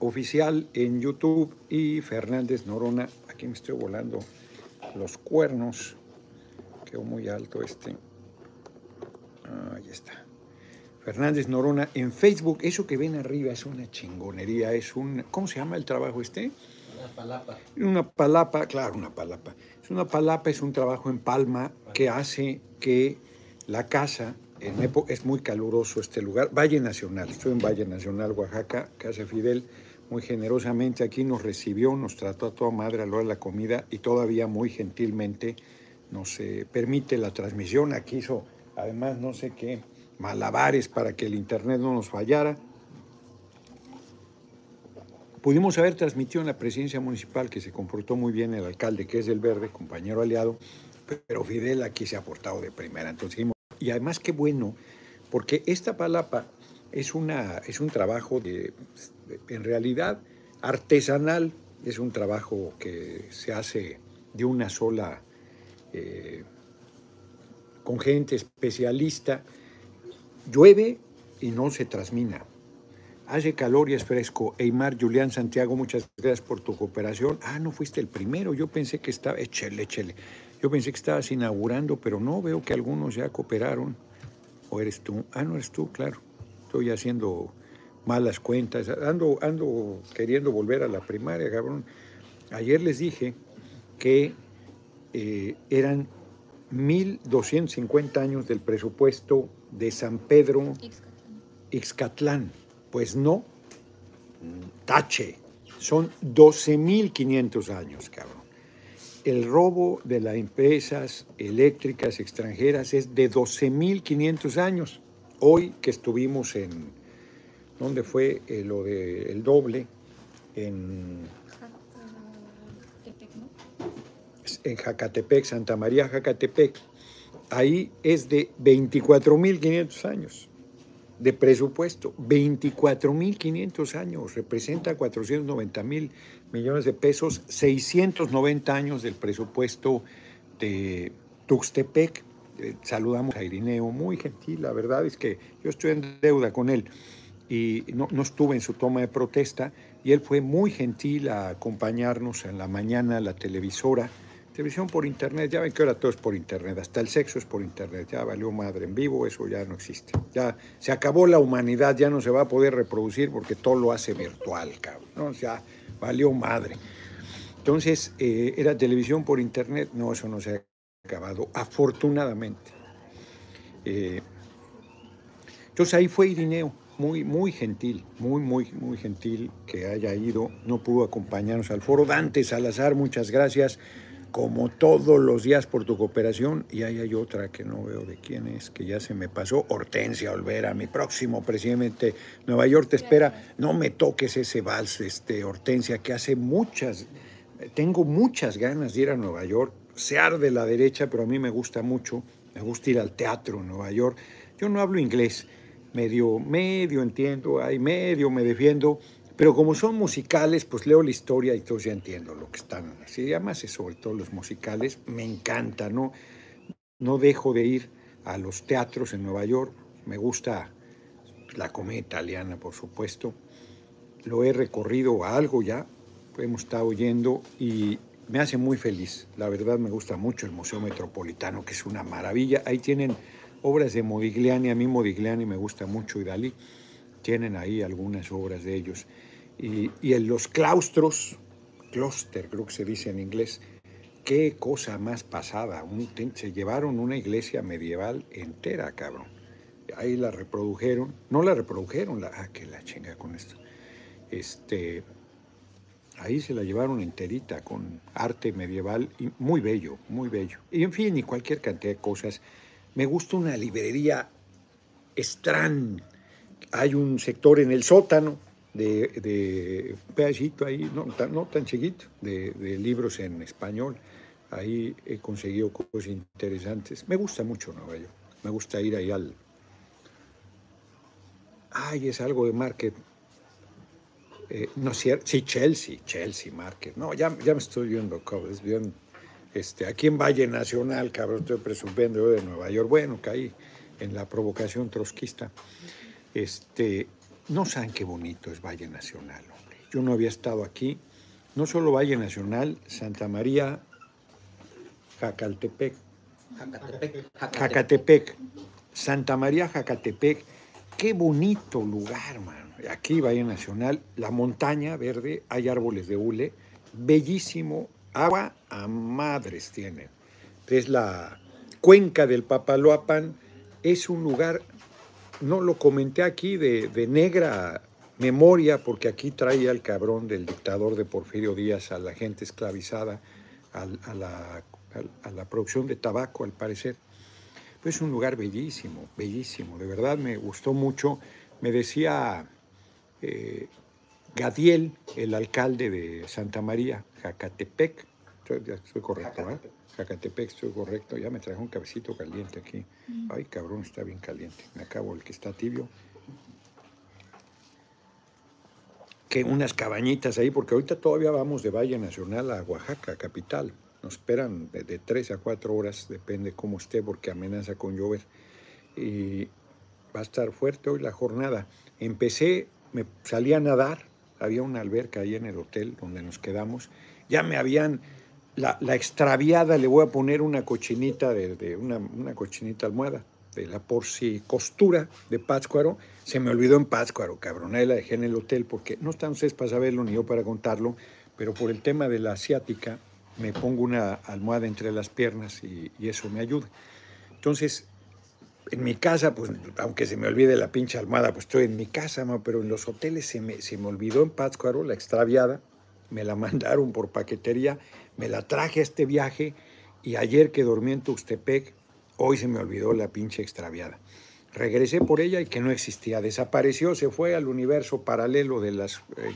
oficial en YouTube y Fernández Norona. Aquí me estoy volando los cuernos. Quedó muy alto este. Ahí está. Fernández Norona en Facebook. Eso que ven arriba es una chingonería. Es un. ¿Cómo se llama el trabajo este? Una palapa. Una palapa, claro, una palapa. Es una palapa, es un trabajo en palma que hace que la casa, en es muy caluroso este lugar, Valle Nacional, estoy en Valle Nacional, Oaxaca, Casa Fidel, muy generosamente aquí nos recibió, nos trató a toda madre a la hora de la comida y todavía muy gentilmente nos eh, permite la transmisión. Aquí hizo, además, no sé qué, malabares para que el internet no nos fallara. Pudimos haber transmitido en la presidencia municipal que se comportó muy bien el alcalde, que es del Verde, compañero aliado, pero Fidel aquí se ha portado de primera. Entonces, y además qué bueno, porque esta palapa es, una, es un trabajo de, en realidad artesanal, es un trabajo que se hace de una sola, eh, con gente especialista. Llueve y no se trasmina. Hace calor y es fresco. Eymar, Julián, Santiago, muchas gracias por tu cooperación. Ah, no fuiste el primero. Yo pensé que estaba. Échele, échele. Yo pensé que estabas inaugurando, pero no, veo que algunos ya cooperaron. ¿O eres tú? Ah, no eres tú, claro. Estoy haciendo malas cuentas. Ando, ando queriendo volver a la primaria, cabrón. Ayer les dije que eh, eran 1.250 años del presupuesto de San Pedro Ixcatlán. Pues no, tache, son 12.500 años, cabrón. El robo de las empresas eléctricas extranjeras es de 12.500 años. Hoy que estuvimos en, ¿dónde fue eh, lo del doble? En, en Jacatepec, Santa María Jacatepec. Ahí es de 24.500 años de presupuesto, 24.500 años, representa 490 mil millones de pesos, 690 años del presupuesto de Tuxtepec. Eh, saludamos a Irineo, muy gentil, la verdad es que yo estoy en deuda con él y no, no estuve en su toma de protesta y él fue muy gentil a acompañarnos en la mañana a la televisora Televisión por internet, ya ven que ahora todo es por internet, hasta el sexo es por internet, ya valió madre en vivo, eso ya no existe. Ya se acabó la humanidad, ya no se va a poder reproducir porque todo lo hace virtual, cabrón. ¿no? Ya valió madre. Entonces, eh, ¿era televisión por internet? No, eso no se acabado, afortunadamente. Eh, entonces ahí fue Irineo, muy, muy gentil, muy, muy, muy gentil que haya ido, no pudo acompañarnos al foro. Dante Salazar, muchas gracias como todos los días por tu cooperación. Y ahí hay otra que no veo de quién es, que ya se me pasó. Hortensia Olvera, mi próximo presidente. Nueva York te espera. No me toques ese vals, este, Hortensia, que hace muchas, tengo muchas ganas de ir a Nueva York. Se arde la derecha, pero a mí me gusta mucho. Me gusta ir al teatro en Nueva York. Yo no hablo inglés, medio, medio entiendo, hay medio me defiendo pero como son musicales, pues leo la historia y todos ya entiendo lo que están. Así, además, sobre todo los musicales, me encanta, ¿no? No dejo de ir a los teatros en Nueva York. Me gusta la comedia italiana, por supuesto. Lo he recorrido a algo ya, hemos estado yendo y me hace muy feliz. La verdad me gusta mucho el Museo Metropolitano, que es una maravilla. Ahí tienen obras de Modigliani, a mí Modigliani me gusta mucho y Dalí. Tienen ahí algunas obras de ellos. Y, en los claustros, clúster creo que se dice en inglés, qué cosa más pasada. se llevaron una iglesia medieval entera, cabrón. Ahí la reprodujeron, no la reprodujeron, la, ah, que la chinga con esto. Este, ahí se la llevaron enterita con arte medieval y muy bello, muy bello. Y en fin, y cualquier cantidad de cosas. Me gusta una librería Strand. Hay un sector en el sótano de, de pedacito ahí, no, no tan chiquito, de, libros en español. Ahí he conseguido cosas interesantes. Me gusta mucho Nueva York. Me gusta ir ahí al... Ay, es algo de market. Eh, no cierto, sí, Chelsea, Chelsea Market. No, ya, ya me estoy viendo, es bien, este, aquí en Valle Nacional, cabrón, estoy presumiendo de Nueva York. Bueno, caí en la provocación trotskista. Este, no saben qué bonito es Valle Nacional, hombre. yo no había estado aquí. No solo Valle Nacional, Santa María, Jacaltepec, Jacatepec. Jacatepec, Santa María, Jacatepec. Qué bonito lugar, mano. Aquí, Valle Nacional, la montaña verde, hay árboles de hule, bellísimo, agua a madres tienen. Es la cuenca del Papaloapan, es un lugar, no lo comenté aquí, de, de negra memoria, porque aquí traía el cabrón del dictador de Porfirio Díaz a la gente esclavizada, a, la, a- la producción de tabaco, al parecer. Pues es un lugar bellísimo, bellísimo, de verdad me gustó mucho. Me decía eh, Gadiel, el alcalde de Santa María, Jacatepec, estoy, correcto, ¿eh? Jacatepec. Estoy correcto, ya me trajo un cabecito caliente aquí. Ay, cabrón, está bien caliente. Me acabo el que está tibio. Que unas cabañitas ahí, porque ahorita todavía vamos de Valle Nacional a Oaxaca, capital. Nos esperan de, de tres a cuatro horas, depende cómo esté, porque amenaza con llover. Y va a estar fuerte hoy la jornada. Empecé, me salí a nadar, había una alberca ahí en el hotel donde nos quedamos. Ya me habían, la, la extraviada, le voy a poner una cochinita, de, una, una cochinita almohada, de la porcicostura de Pátzcuaro. Se me olvidó en Pátzcuaro, cabrón. Ahí la dejé en el hotel porque no están ustedes para saberlo ni yo para contarlo, pero por el tema de la asiática me pongo una almohada entre las piernas y, y eso me ayuda. Entonces, en mi casa, pues aunque se me olvide la pinche almohada, pues estoy en mi casa, ma, pero en los hoteles se me, se me olvidó en Pátzcuaro la extraviada, me la mandaron por paquetería, me la traje a este viaje y ayer que dormí en Tuxtepec, hoy se me olvidó la pinche extraviada. Regresé por ella y que no existía, desapareció, se fue al universo paralelo de las, eh,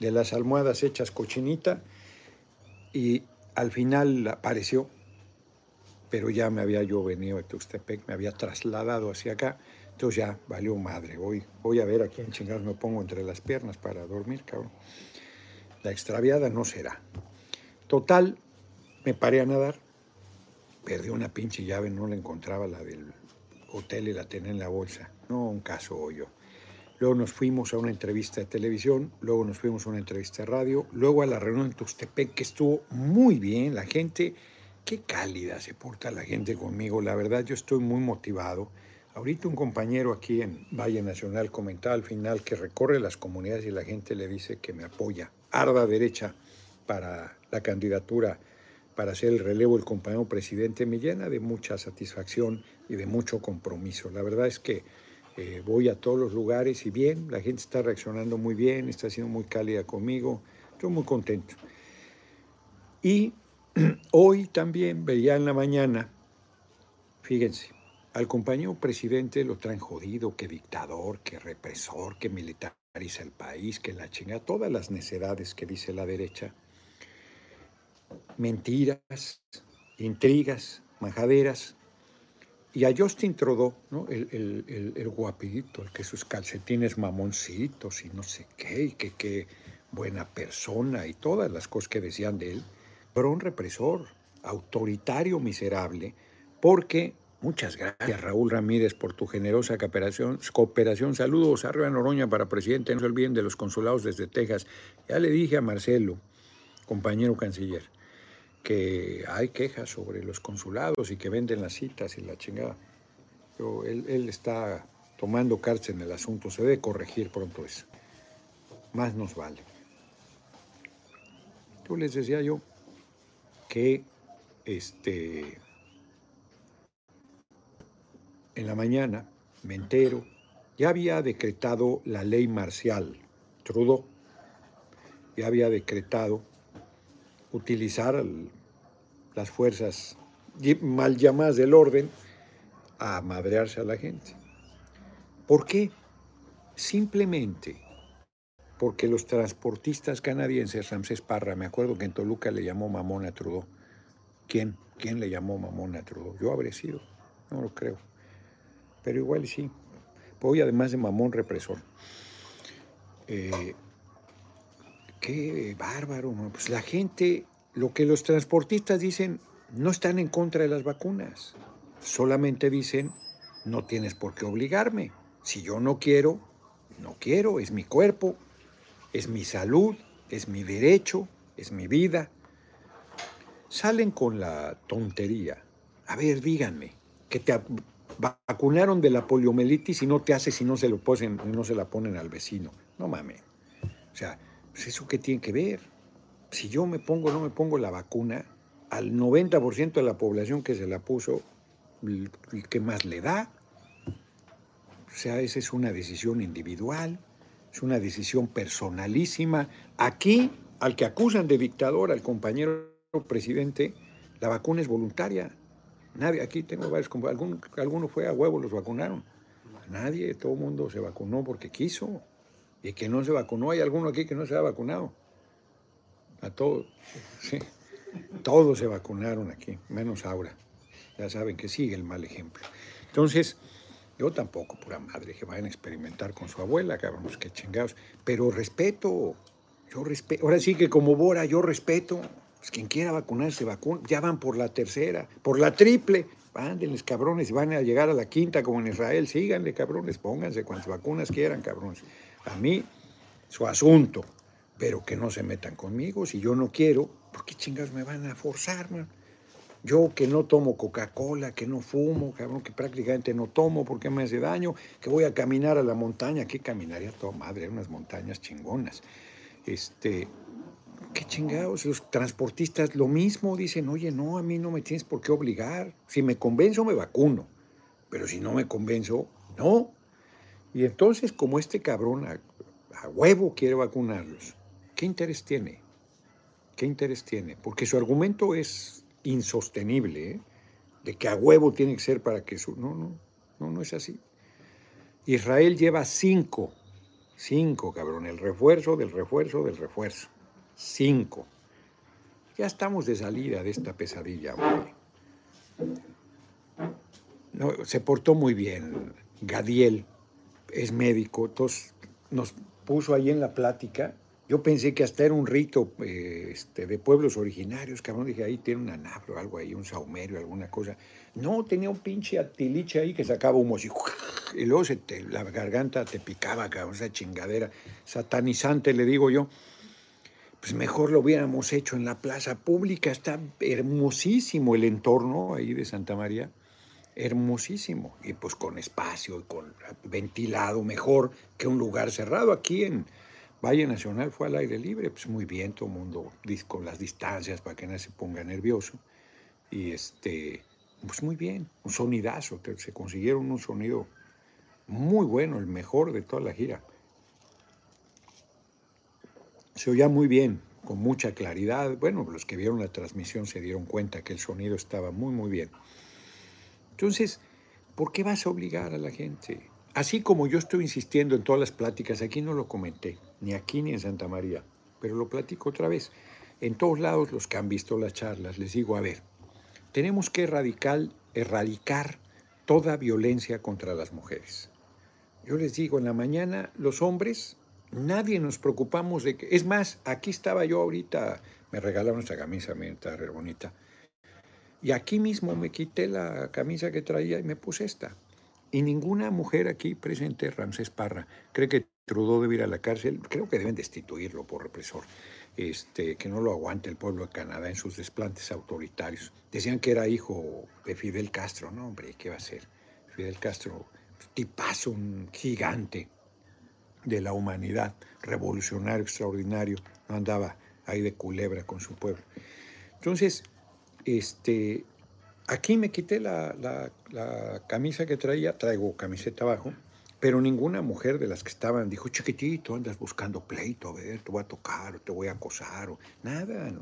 de las almohadas hechas cochinita y al final apareció pero ya me había yo venido de Tuxtepec, me había trasladado hacia acá, entonces ya valió madre, voy, voy a ver a quién chingados me pongo entre las piernas para dormir, cabrón. La extraviada no será. Total, me paré a nadar, perdí una pinche llave, no la encontraba, la del hotel y la tenía en la bolsa. No, un caso hoyo. Luego nos fuimos a una entrevista de televisión, luego nos fuimos a una entrevista de radio, luego a la reunión en Tuxtepec, que estuvo muy bien, la gente qué cálida se porta la gente conmigo. La verdad, yo estoy muy motivado. Ahorita un compañero aquí en Valle Nacional comentaba al final que recorre las comunidades y la gente le dice que me apoya. Arda derecha para la candidatura para hacer el relevo del compañero presidente me llena de mucha satisfacción y de mucho compromiso. La verdad es que eh, voy a todos los lugares y bien, la gente está reaccionando muy bien, está siendo muy cálida conmigo. Estoy muy contento. Y Hoy también veía en la mañana, fíjense, al compañero presidente lo traen jodido, que dictador, que represor, que militariza el país, que la chinga, todas las necedades que dice la derecha. Mentiras, intrigas, majaderas. Y a Justin Trudeau, el, el, el, guapito, el que sus calcetines mamoncitos y no sé qué, y que qué buena persona y todas las cosas que decían de él un represor, autoritario, miserable, porque muchas gracias Raúl Ramírez por tu generosa cooperación. cooperación. Saludos arriba Noroña para presidente, no se olviden de los consulados desde Texas. Ya le dije a Marcelo, compañero canciller, que hay quejas sobre los consulados y que venden las citas y la chingada. Pero él, está tomando cartas en el asunto, se debe corregir pronto eso. Más nos vale. Tú les decía yo, que este, en la mañana me entero, ya había decretado la ley marcial, Trudeau, ya había decretado utilizar las fuerzas mal llamadas del orden a madrearse a la gente. ¿Por qué? Simplemente porque los transportistas canadienses, Ramsés Parra, me acuerdo que en Toluca le llamó mamón a Trudeau. ¿Quién? ¿Quién le llamó mamón a Trudeau? Yo habré sido, no lo creo. Pero igual sí. Voy además de mamón represor. Eh, qué bárbaro, pues la gente, lo que los transportistas dicen, no están en contra de las vacunas. Solamente dicen, no tienes por qué obligarme. Si yo no quiero, no quiero, es mi cuerpo. Es mi salud, es mi derecho, es mi vida. Salen con la tontería. A ver, díganme, que te vacunaron de la poliomielitis y no te hace si no se lo ponen, no se la ponen al vecino. No mames. O sea, pues eso qué tiene que ver. Si yo me pongo o no me pongo la vacuna, al 90% de la población que se la puso, ¿qué más le da? O sea, esa es una decisión individual, es una decisión personalísima. Aquí, al que acusan de dictador, al compañero presidente, la vacuna es voluntaria. Nadie, aquí tengo varios, algún, alguno fue a huevo, los vacunaron. Nadie, todo el mundo se vacunó porque quiso. Y que no se vacunó, hay alguno aquí que no se ha vacunado. A todos, sí. Todos se vacunaron aquí, menos Aura. Ya saben que sigue el mal ejemplo. Entonces, yo tampoco, pura madre, que vayan a experimentar con su abuela, cabrón, qué chingados. Pero respeto, yo respeto. Ahora sí que como Bora, yo respeto. Pues quien quiera vacunarse, vacuna. Ya van por la tercera, por la triple. Vándenles, cabrones, van a llegar a la quinta como en Israel. Síganle, cabrones, pónganse cuantas vacunas quieran, cabrones. A mí, su asunto. Pero que no se metan conmigo. Si yo no quiero, ¿por qué chingados me van a forzar, man? Yo que no tomo Coca-Cola, que no fumo, cabrón, que prácticamente no tomo porque me hace daño, que voy a caminar a la montaña, que caminaría toda madre, unas montañas chingonas. Este, qué chingados, los transportistas lo mismo dicen, oye, no, a mí no me tienes por qué obligar. Si me convenzo, me vacuno. Pero si no me convenzo, no. Y entonces, como este cabrón a, a huevo quiere vacunarlos, ¿qué interés tiene? ¿Qué interés tiene? Porque su argumento es insostenible, de que a huevo tiene que ser para que su... No, no, no, no es así. Israel lleva cinco, cinco, cabrón, el refuerzo del refuerzo del refuerzo. Cinco. Ya estamos de salida de esta pesadilla, hombre. No, se portó muy bien. Gadiel es médico, entonces nos puso ahí en la plática yo pensé que hasta era un rito eh, este, de pueblos originarios, cabrón. Dije, ahí tiene un anabro, algo ahí, un saumerio, alguna cosa. No, tenía un pinche atiliche ahí que sacaba humo. Y luego se la garganta te picaba, cabrón, esa chingadera satanizante, le digo yo. Pues mejor lo hubiéramos hecho en la plaza pública. Está hermosísimo el entorno ahí de Santa María. Hermosísimo. Y pues con espacio y con ventilado mejor que un lugar cerrado aquí en Valle Nacional fue al aire libre, pues muy bien, todo el mundo con las distancias para que nadie se ponga nervioso. Y este, pues muy bien, un sonidazo, se consiguieron un sonido muy bueno, el mejor de toda la gira. Se oía muy bien, con mucha claridad. Bueno, los que vieron la transmisión se dieron cuenta que el sonido estaba muy, muy bien. Entonces, ¿por qué vas a obligar a la gente? Así como yo estoy insistiendo en todas las pláticas, aquí no lo comenté, ni aquí ni en Santa María, pero lo platico otra vez. En todos lados los que han visto las charlas, les digo, a ver, tenemos que erradicar, erradicar toda violencia contra las mujeres. Yo les digo, en la mañana los hombres, nadie nos preocupamos de que... Es más, aquí estaba yo ahorita, me regalaron esta camisa, me está re bonita. Y aquí mismo me quité la camisa que traía y me puse esta. Y ninguna mujer aquí presente, Ramsés Parra, cree que Trudeau debe ir a la cárcel. Creo que deben destituirlo por represor. Este, que no lo aguante el pueblo de Canadá en sus desplantes autoritarios. Decían que era hijo de Fidel Castro. No, hombre, ¿qué va a ser? Fidel Castro, tipazo, un gigante de la humanidad, revolucionario, extraordinario, no andaba ahí de culebra con su pueblo. Entonces, este, Aquí me quité la, camisa que traía, traigo camiseta abajo, pero ninguna mujer de las que estaban dijo, chiquitito, andas buscando pleito, a ver, te voy a tocar, o te voy a acosar, o nada,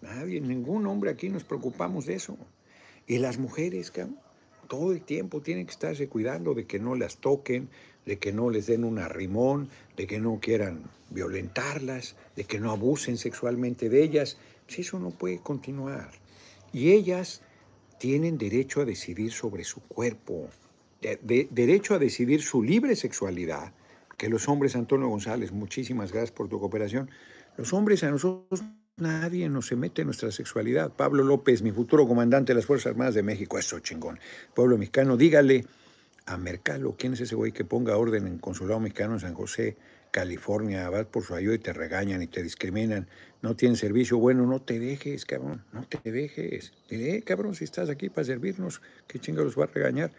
nadie, ningún hombre aquí nos preocupamos de eso. Y las mujeres, todo el tiempo tienen que estarse cuidando de que no las toquen, de que no les den un arrimón, de que no quieran violentarlas, de que no abusen sexualmente de ellas. Pues eso no puede continuar. Y ellas tienen derecho a decidir sobre su cuerpo, derecho a decidir su libre sexualidad, que los hombres, Antonio González, muchísimas gracias por tu cooperación, los hombres a nosotros nadie nos se mete nuestra sexualidad. Pablo López, mi futuro comandante de las Fuerzas Armadas de México, eso chingón. Pueblo mexicano, dígale a Mercalo, ¿quién es ese güey que ponga orden en consulado mexicano en San José? California, vas por su ayuda y te regañan y te discriminan, no tienen servicio, bueno, no te dejes, cabrón, no te dejes. Dile, eh, cabrón, si estás aquí para servirnos, ¿qué chingados va a regañar?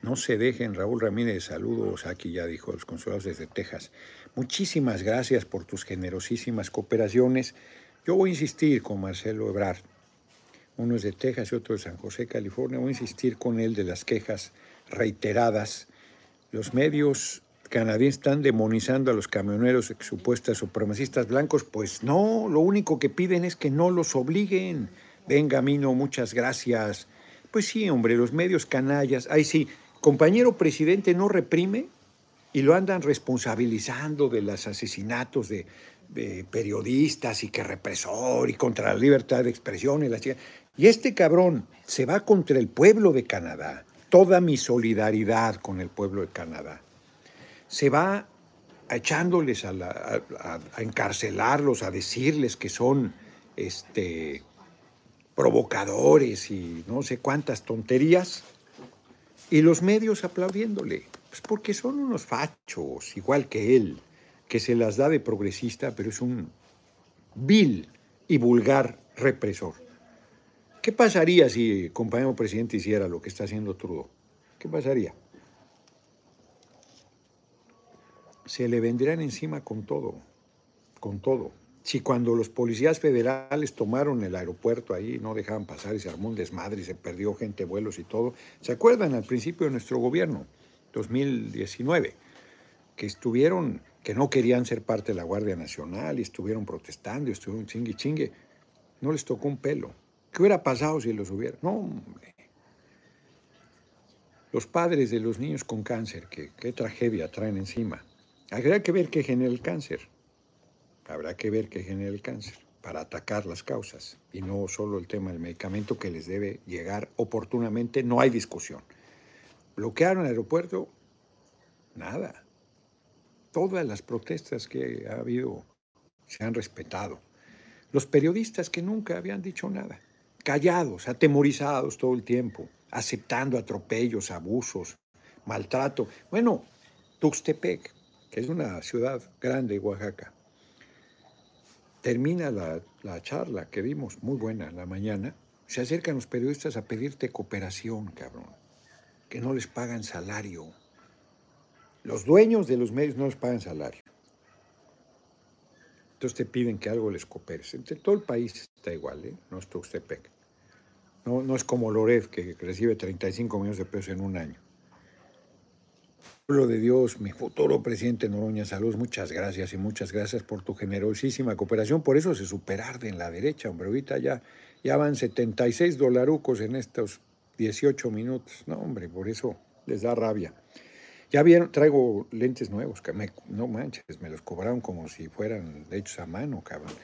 No se dejen, Raúl Ramírez, saludos, aquí ya dijo los consulados desde Texas. Muchísimas gracias por tus generosísimas cooperaciones. Yo voy a insistir con Marcelo Ebrard, uno es de Texas y otro de San José, California, voy a insistir con él de las quejas reiteradas. Los medios canadienses están demonizando a los camioneros supuestas supremacistas blancos, pues no, lo único que piden es que no los obliguen. Venga, Mino, muchas gracias. Pues sí, hombre, los medios canallas, ay sí, compañero presidente no reprime y lo andan responsabilizando de los asesinatos de, periodistas y que represor y contra la libertad de expresión y Y este cabrón se va contra el pueblo de Canadá. Toda mi solidaridad con el pueblo de Canadá. Se va echándoles a, a, encarcelarlos, a decirles que son este, provocadores y no sé cuántas tonterías y los medios aplaudiéndole, pues porque son unos fachos, igual que él, que se las da de progresista, pero es un vil y vulgar represor. ¿Qué pasaría si el compañero presidente hiciera lo que está haciendo Trudeau? ¿Qué pasaría? Se le vendrían encima con todo, con todo. Si cuando los policías federales tomaron el aeropuerto ahí, no dejaban pasar y se armó un desmadre y se perdió gente, vuelos y todo, ¿se acuerdan al principio de nuestro gobierno, 2019, que estuvieron, que no querían ser parte de la Guardia Nacional y estuvieron protestando y estuvieron chingue chingue? No les tocó un pelo. ¿Qué hubiera pasado si los hubiera? No, hombre. Los padres de los niños con cáncer, qué tragedia traen encima. Habría que ver qué genera el cáncer. Habrá que ver qué genera el cáncer para atacar las causas y no solo el tema del medicamento que les debe llegar oportunamente, no hay discusión. Bloquearon el aeropuerto, nada. Todas las protestas que ha habido se han respetado. Los periodistas que nunca habían dicho nada, callados, atemorizados todo el tiempo, aceptando atropellos, abusos, maltrato. Bueno, Tuxtepec, que es una ciudad grande, Oaxaca, Termina la, charla que vimos, muy buena, en la mañana. Se acercan los periodistas a pedirte cooperación, cabrón. Que no les pagan salario. Los dueños de los medios no les pagan salario. Entonces te piden que algo les cooperes. Entre todo el país está igual, ¿eh? No es Tuxtepec. No, no es como Lored, que recibe 35 millones de pesos en un año. Pueblo de Dios, mi futuro presidente Noroña Salud, muchas gracias y muchas gracias por tu generosísima cooperación. Por eso se superarde en la derecha, hombre. Ahorita ya, ya van 76 dolarucos en estos 18 minutos. No, hombre, por eso les da rabia. Ya vieron, traigo lentes nuevos, que no manches, me los cobraron como si fueran hechos a mano, cabrón.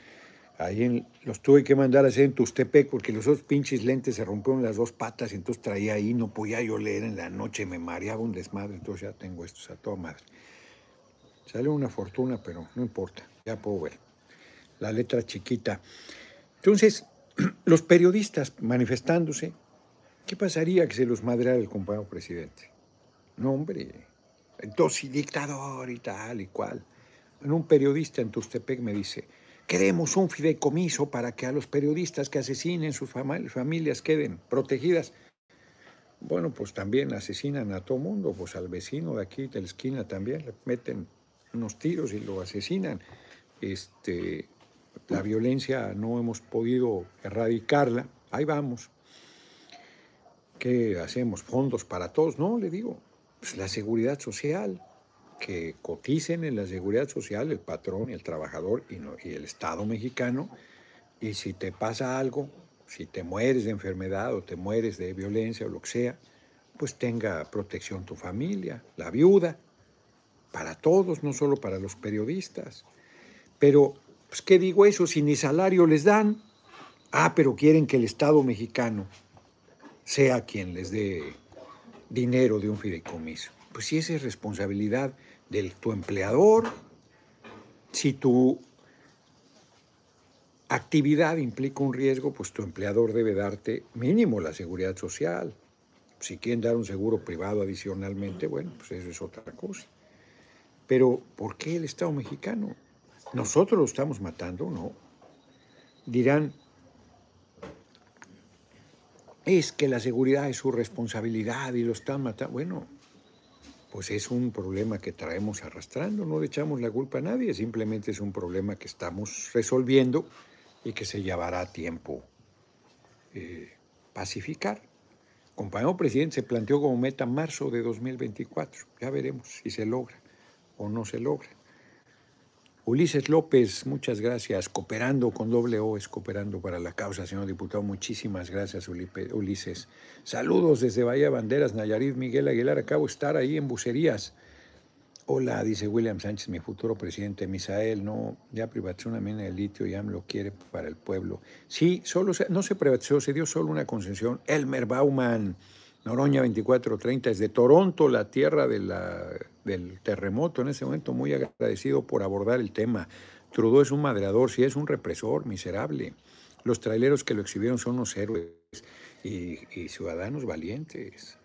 Ahí los tuve que mandar a hacer en Tustepec porque los otros pinches lentes se rompieron las dos patas y entonces traía ahí, no podía yo leer en la noche, me mareaba un desmadre, entonces ya tengo estos a toda madre. Sale una fortuna, pero no importa, ya puedo ver. La letra chiquita. Entonces, los periodistas manifestándose, ¿qué pasaría que se los madreara el compañero presidente? No, hombre, entonces dictador y tal y cual. En un periodista en Tustepec me dice, Queremos un fideicomiso para que a los periodistas que asesinen sus familias queden protegidas. Bueno, pues también asesinan a todo mundo, pues al vecino de aquí de la esquina también le meten unos tiros y lo asesinan. Este, la violencia no hemos podido erradicarla, ahí vamos. ¿Qué hacemos? ¿Fondos para todos? No, le digo, pues la seguridad social, que coticen en la seguridad social el patrón y el trabajador y, y, el Estado mexicano. Y si te pasa algo, si te mueres de enfermedad o te mueres de violencia o lo que sea, pues tenga protección tu familia, la viuda, para todos, no solo para los periodistas. Pero, pues, ¿qué digo eso? Si ni salario les dan, ah, pero quieren que el Estado mexicano sea quien les dé dinero de un fideicomiso. Pues si esa es responsabilidad de tu empleador, si tu actividad implica un riesgo, pues tu empleador debe darte mínimo la seguridad social. Si quieren dar un seguro privado adicionalmente, bueno, pues eso es otra cosa. Pero, ¿por qué el Estado mexicano? ¿Nosotros lo estamos matando? No. Dirán, es que la seguridad es su responsabilidad y lo están matando. Bueno, pues es un problema que traemos arrastrando, no le echamos la culpa a nadie, simplemente es un problema que estamos resolviendo y que se llevará tiempo eh, pacificar. Compañero presidente se planteó como meta marzo de 2024, ya veremos si se logra o no se logra. Ulises López, muchas gracias. Cooperando con doble O es cooperando para la causa, señor diputado. Muchísimas gracias, Ulises. Saludos desde Bahía Banderas, Nayarit, Miguel Aguilar. Acabo de estar ahí en Bucerías. Hola, dice William Sánchez, mi futuro presidente. Misael, no, ya privatizó una mina de litio y AMLO quiere para el pueblo. Sí, solo no se privatizó, se dio solo una concesión. Elmer Bauman. Noroña 2430, es de Toronto, la tierra del terremoto. En ese momento muy agradecido por abordar el tema. Trudeau es un madreador, sí es un represor miserable. Los traileros que lo exhibieron son unos héroes y, y ciudadanos valientes.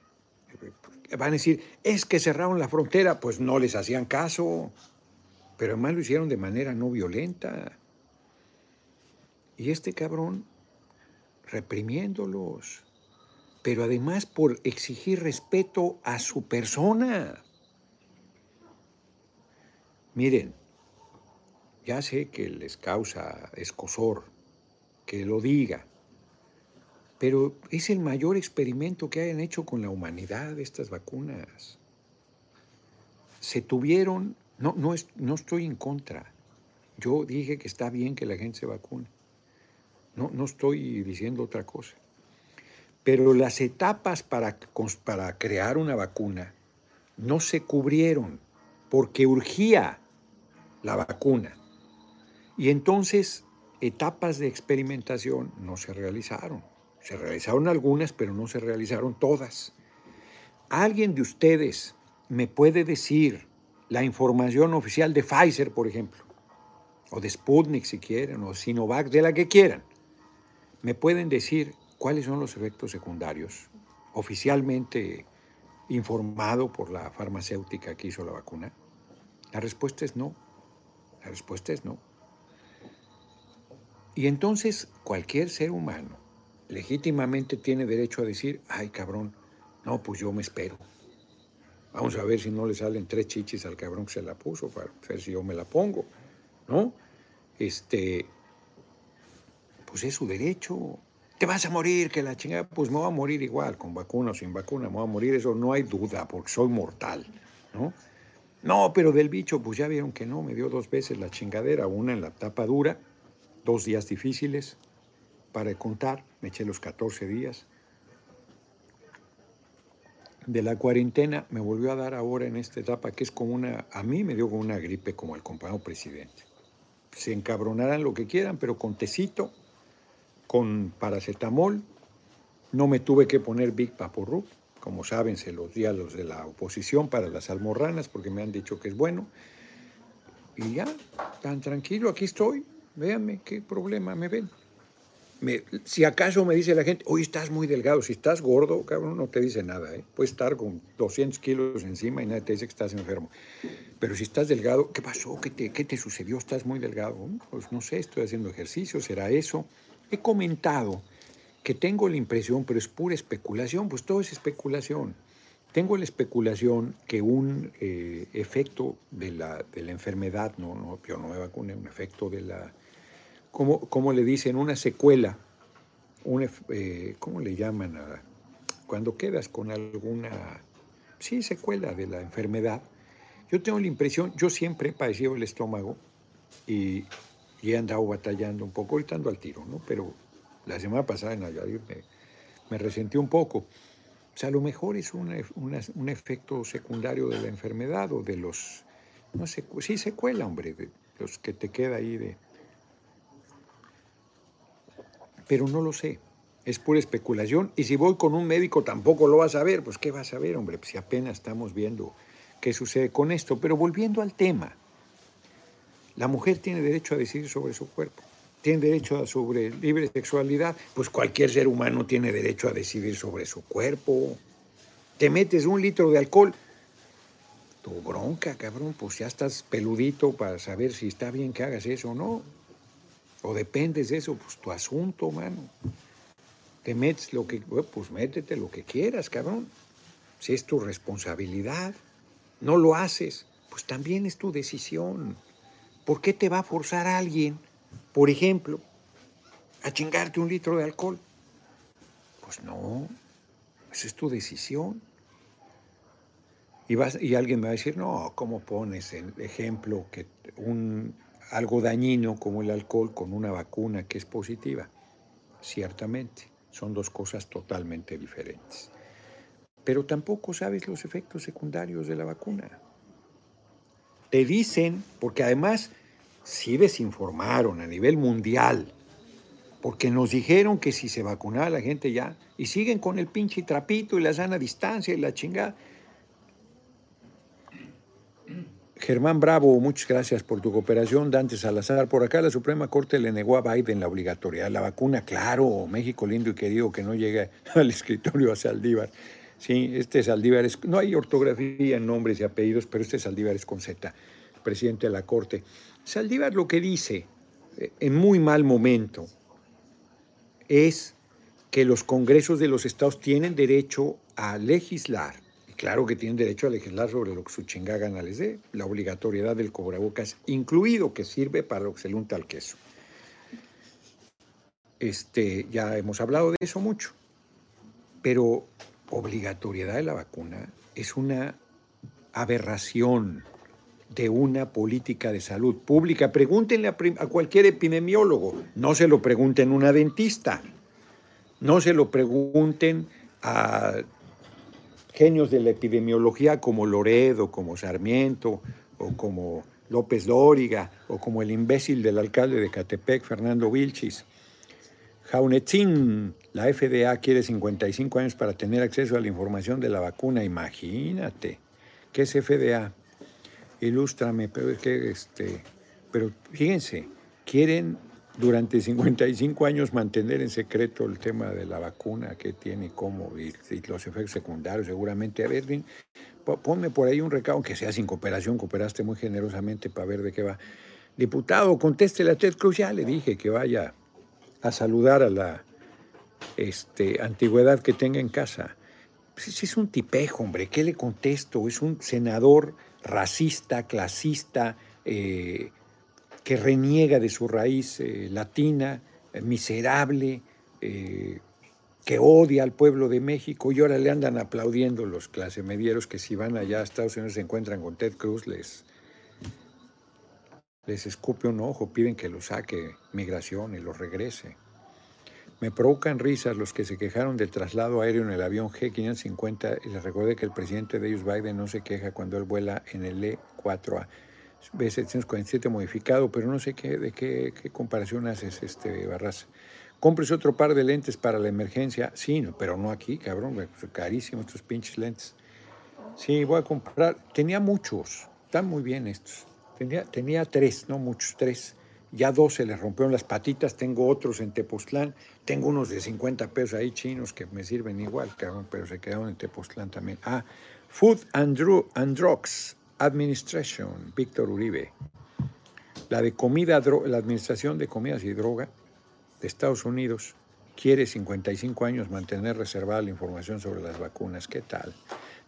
Van a decir, es que cerraron la frontera, pues no les hacían caso, pero además lo hicieron de manera no violenta. Y este cabrón reprimiéndolos pero además por exigir respeto a su persona. Miren, ya sé que les causa escosor que lo diga, pero es el mayor experimento que hayan hecho con la humanidad estas vacunas. Se tuvieron, no, no, es, no estoy en contra, yo dije que está bien que la gente se vacune, no, no estoy diciendo otra cosa. Pero las etapas para, para crear una vacuna no se cubrieron porque urgía la vacuna. Y entonces etapas de experimentación no se realizaron. Se realizaron algunas, pero no se realizaron todas. ¿Alguien de ustedes me puede decir la información oficial de Pfizer, por ejemplo? O de Sputnik, si quieren, o Sinovac, de la que quieran. ¿Me pueden decir cuáles son los efectos secundarios oficialmente informado por la farmacéutica que hizo la vacuna? La respuesta es no. La respuesta es no. Y entonces cualquier ser humano legítimamente tiene derecho a decir, ay cabrón, no, pues yo me espero. Vamos a ver si no le salen tres chichis al cabrón que se la puso para ver si yo me la pongo, ¿no? Este, pues es su derecho te vas a morir, que la chingada, pues me voy a morir igual, con vacuna o sin vacuna, me voy a morir, eso no hay duda, porque soy mortal, ¿no? No, pero del bicho, pues ya vieron que no, me dio dos veces la chingadera, una en la tapa dura, dos días difíciles, para contar, me eché los 14 días. De la cuarentena me volvió a dar ahora en esta etapa, que es como una, a mí me dio como una gripe como el compañero presidente. Se encabronarán lo que quieran, pero con tecito con paracetamol. No me tuve que poner Big Vaporub, como saben, se los di a los de la oposición para las almorranas porque me han dicho que es bueno. Y ya, tan tranquilo, aquí estoy. Véanme, qué problema me ven. si acaso me dice la gente, hoy estás muy delgado, si estás gordo, cabrón, no te dice nada. ¿eh? Puedes estar con 200 kilos encima y nadie te dice que estás enfermo. Pero si estás delgado, ¿qué pasó? ¿Qué te, qué te sucedió? ¿Estás muy delgado? Pues no sé, estoy haciendo ejercicio, será eso. He comentado que tengo la impresión, pero es pura especulación, pues todo es especulación. Tengo la especulación que un eh, efecto de la, de la, enfermedad, no, no, yo no me vacuné, un efecto de la, como, como le dicen, una secuela, un, eh, ¿cómo le llaman? A, cuando quedas con alguna, sí, secuela de la enfermedad. Yo tengo la impresión, yo siempre he padecido el estómago y y he andado batallando un poco, ahorita ando al tiro, ¿no? Pero la semana pasada en Nayarit me, me resentí un poco. O sea, a lo mejor es un efecto secundario de la enfermedad o de los, no sé, sí secuela, hombre, de los que te queda ahí de... Pero no lo sé, es pura especulación. Y si voy con un médico tampoco lo vas a ver, pues ¿qué vas a ver, hombre? Pues si apenas estamos viendo qué sucede con esto. Pero volviendo al tema, la mujer tiene derecho a decidir sobre su cuerpo, tiene derecho a sobre libre sexualidad, pues cualquier ser humano tiene derecho a decidir sobre su cuerpo. Te metes un litro de alcohol, Tu bronca, cabrón, pues ya estás peludito para saber si está bien que hagas eso o no. O dependes de eso, pues tu asunto, mano. Te metes lo que, pues métete lo que quieras, cabrón. Si es tu responsabilidad, no lo haces, pues también es tu decisión. ¿Por qué te va a forzar a alguien, por ejemplo, a chingarte un litro de alcohol? Pues no, esa es tu decisión. Y, vas, y alguien me va a decir, no, ¿cómo pones el ejemplo que un, algo dañino como el alcohol con una vacuna que es positiva? Ciertamente, son dos cosas totalmente diferentes. Pero tampoco sabes los efectos secundarios de la vacuna. Te dicen, porque además sí desinformaron a nivel mundial, porque nos dijeron que si se vacunaba la gente ya, y siguen con el pinche trapito y la sana distancia y la chingada. Germán Bravo, muchas gracias por tu cooperación. Dante Salazar, por acá la Suprema Corte le negó a Biden la obligatoriedad la vacuna. Claro, México lindo y querido que no llegue al escritorio a Saldívar. Sí, este Saldívar es, no hay ortografía en nombres y apellidos, pero este Saldívar es con Z, presidente de la Corte. Saldívar lo que dice, eh, en muy mal momento, es que los congresos de los estados tienen derecho a legislar Claro que tienen derecho a legislar sobre lo que su chingada gana les dé, la obligatoriedad del cobrebocas incluido, que sirve para lo que se le unta al queso. Este, ya hemos hablado de eso mucho, pero obligatoriedad de la vacuna es una aberración de una política de salud pública. Pregúntenle a, cualquier epidemiólogo, no se lo pregunten a una dentista, no se lo pregunten a genios de la epidemiología como Loredo, como Sarmiento, o como López Dóriga, o como el imbécil del alcalde de Catepec, Fernando Vilchis. Jaunetzin, la FDA quiere 55 años para tener acceso a la información de la vacuna. Imagínate. ¿Qué es FDA? Ilústrame, pero es que este. Pero fíjense, quieren durante 55 años mantener en secreto el tema de la vacuna, que tiene, cómo, y, los efectos secundarios, seguramente. A ver, ponme por ahí un recado, aunque sea sin cooperación, cooperaste muy generosamente para ver de qué va. Diputado, contéstele a Ted Cruz, ya le dije que vaya a saludar a la este, antigüedad que tenga en casa. Pues es un tipejo, hombre, ¿qué le contesto? Es un senador racista, clasista, eh, que reniega de su raíz eh, latina, eh, miserable, que odia al pueblo de México y ahora le andan aplaudiendo los clase medieros que si van allá a Estados Unidos se encuentran con Ted Cruz, les, les escupe un ojo, piden que lo saque migración y lo regrese. Me provocan risas los que se quejaron del traslado aéreo en el avión G550 y les recordé que el presidente de ellos, Biden, no se queja cuando él vuela en el E4A. B747 modificado, pero no sé qué, de qué, comparación haces, este Barras. Compres otro par de lentes para la emergencia. Sí, pero no aquí, cabrón, carísimos estos pinches lentes. Sí, voy a comprar. Tenía muchos, están muy bien estos. Tenía, tenía tres, no muchos, tres. Ya dos se les rompieron las patitas, tengo otros en Tepoztlán, tengo unos de 50 pesos ahí chinos que me sirven igual, cabrón, pero se quedaron en Tepoztlán también. Ah, Food and, and Drugs, Administration, Víctor Uribe. La de comida, la Administración de Comidas y Droga de Estados Unidos quiere 55 años mantener reservada la información sobre las vacunas. ¿Qué tal?